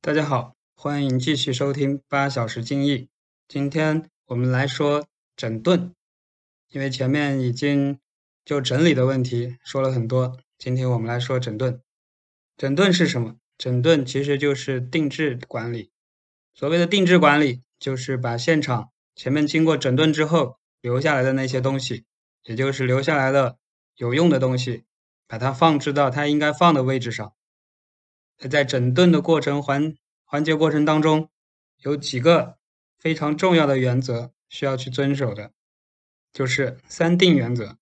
大家好，欢迎继续收听八小时精益。今天我们来说整顿，因为前面已经就整理的问题说了很多，今天我们来说整顿。整顿是什么？整顿其实就是定制管理。所谓的定制管理，就是把现场前面经过整顿之后留下来的那些东西，也就是留下来的有用的东西，把它放置到它应该放的位置上。在整顿的过程环环节过程当中，有几个非常重要的原则需要去遵守的，就是三定原则。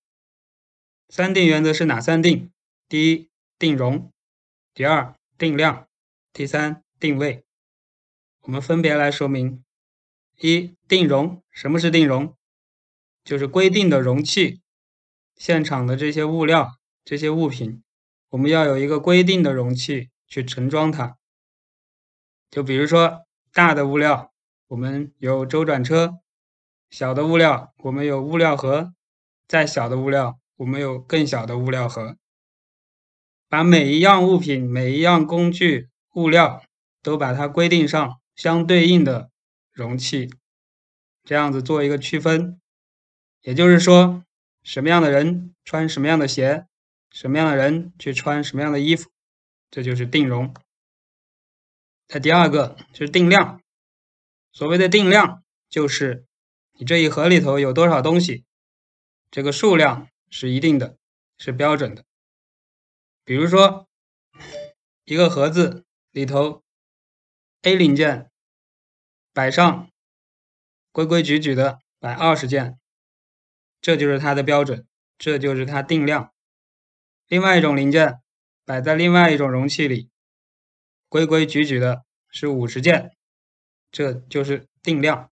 三定原则是哪三定？第一，定容；第二，定量；第三，定位。我们分别来说明：一、定容。什么是定容？就是规定的容器，现场的这些物料、这些物品，我们要有一个规定的容器。去盛装它，就比如说大的物料，我们有周转车；小的物料，我们有物料盒；再小的物料，我们有更小的物料盒。把每一样物品、每一样工具、物料都把它规定上相对应的容器，这样子做一个区分。也就是说，什么样的人穿什么样的鞋，什么样的人去穿什么样的衣服。这就是定容。它第二个是定量。所谓的定量，就是你这一盒里头有多少东西，这个数量是一定的，是标准的。比如说，一个盒子里头 A 零件摆上规规矩矩的摆二十件，这就是它的标准，这就是它定量。另外一种零件。摆在另外一种容器里，规规矩矩的是五十件，这就是定量。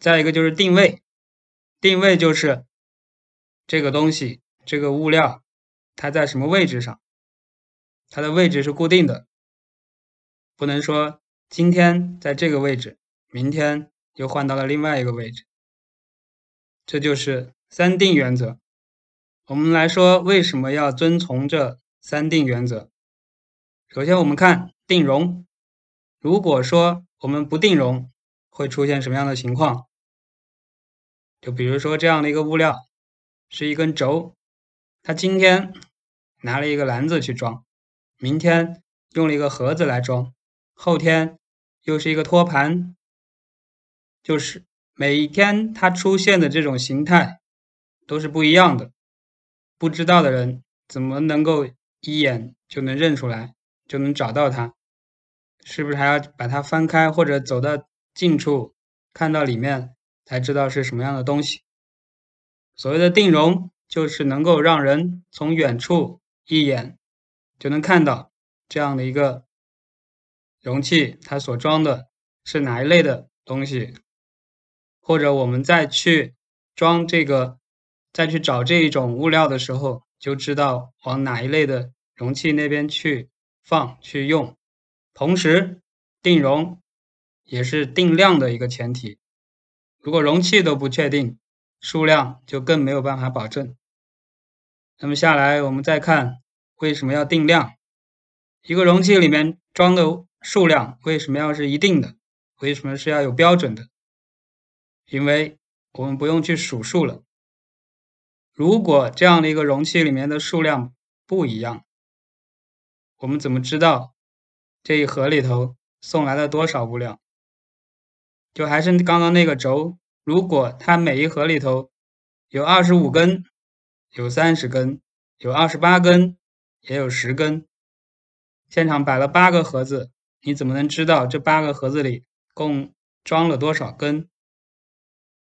再一个就是定位，定位就是这个东西、这个物料它在什么位置上，它的位置是固定的，不能说今天在这个位置，明天又换到了另外一个位置。这就是三定原则。我们来说，为什么要遵从这？三定原则，首先我们看定容。如果说我们不定容，会出现什么样的情况？就比如说这样的一个物料，是一根轴，它今天拿了一个篮子去装，明天用了一个盒子来装，后天又是一个托盘，就是每一天它出现的这种形态都是不一样的。不知道的人怎么能够？一眼就能认出来，就能找到它，是不是还要把它翻开，或者走到近处看到里面才知道是什么样的东西？所谓的定容，就是能够让人从远处一眼就能看到这样的一个容器，它所装的是哪一类的东西，或者我们再去装这个，再去找这一种物料的时候。就知道往哪一类的容器那边去放去用，同时定容也是定量的一个前提。如果容器都不确定，数量就更没有办法保证。那么下来我们再看为什么要定量？一个容器里面装的数量为什么要是一定的？为什么是要有标准的？因为我们不用去数数了。如果这样的一个容器里面的数量不一样，我们怎么知道这一盒里头送来了多少物料？就还是刚刚那个轴，如果它每一盒里头有二十五根，有三十根，有二十八根，也有十根，现场摆了八个盒子，你怎么能知道这八个盒子里共装了多少根？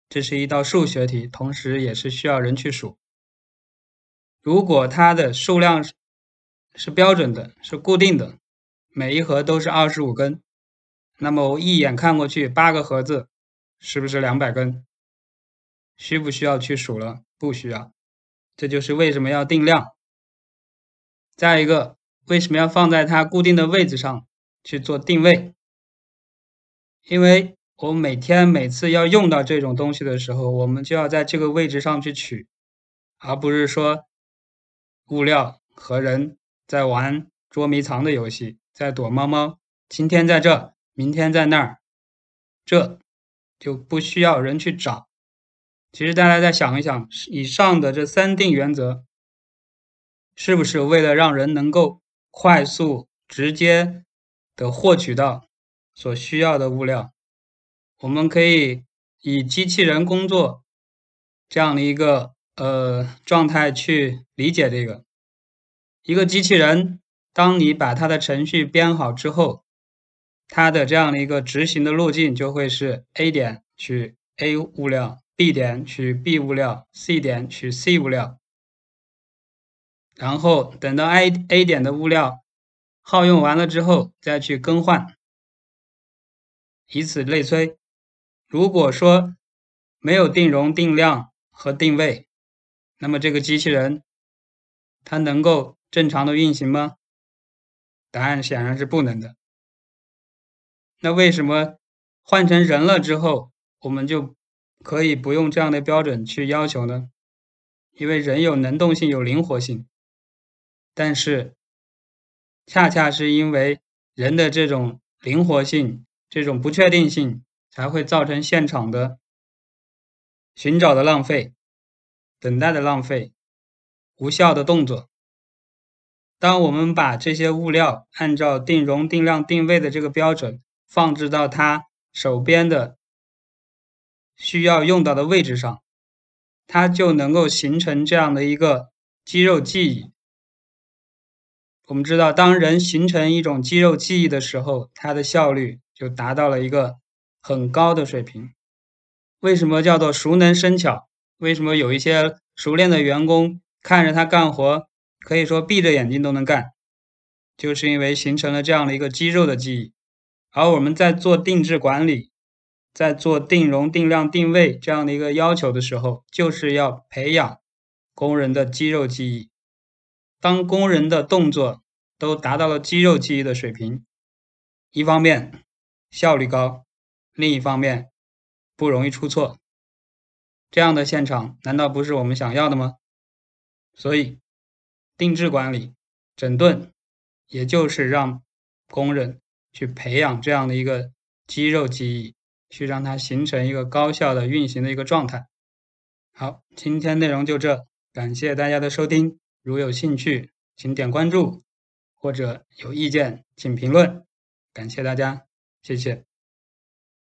这是一道数学题，同时也是需要人去数。如果它的数量是标准的，是固定的，每一盒都是二十五根，那么我一眼看过去，八个盒子是不是两百根？需不需要去数了？不需要。这就是为什么要定量。再一个，为什么要放在它固定的位置上去做定位？因为我每天每次要用到这种东西的时候，我们就要在这个位置上去取，而不是说。物料和人在玩捉迷藏的游戏，在躲猫猫，今天在这，明天在那儿，这就不需要人去找。其实大家再想一想，以上的这三定原则，是不是为了让人能够快速、直接的获取到所需要的物料？我们可以以机器人工作这样的一个呃状态去理解这个。一个机器人，当你把它的程序编好之后，它的这样的一个执行的路径就会是 A 点取 A 物料。B 点取 B 物料，C 点取 C 物料，然后等到 A A 点的物料耗用完了之后，再去更换，以此类推。如果说没有定容、定量和定位，那么这个机器人它能够正常的运行吗？答案显然是不能的。那为什么换成人了之后，我们就？可以不用这样的标准去要求呢，因为人有能动性、有灵活性，但是恰恰是因为人的这种灵活性、这种不确定性，才会造成现场的寻找的浪费、等待的浪费、无效的动作。当我们把这些物料按照定容、定量、定位的这个标准放置到他手边的。需要用到的位置上，它就能够形成这样的一个肌肉记忆。我们知道，当人形成一种肌肉记忆的时候，它的效率就达到了一个很高的水平。为什么叫做熟能生巧？为什么有一些熟练的员工看着他干活，可以说闭着眼睛都能干？就是因为形成了这样的一个肌肉的记忆。而我们在做定制管理。在做定容、定量、定位这样的一个要求的时候，就是要培养工人的肌肉记忆。当工人的动作都达到了肌肉记忆的水平，一方面效率高，另一方面不容易出错。这样的现场难道不是我们想要的吗？所以，定制管理、整顿，也就是让工人去培养这样的一个肌肉记忆。去让它形成一个高效的运行的一个状态。好，今天内容就这，感谢大家的收听。如有兴趣，请点关注，或者有意见请评论。感谢大家，谢谢。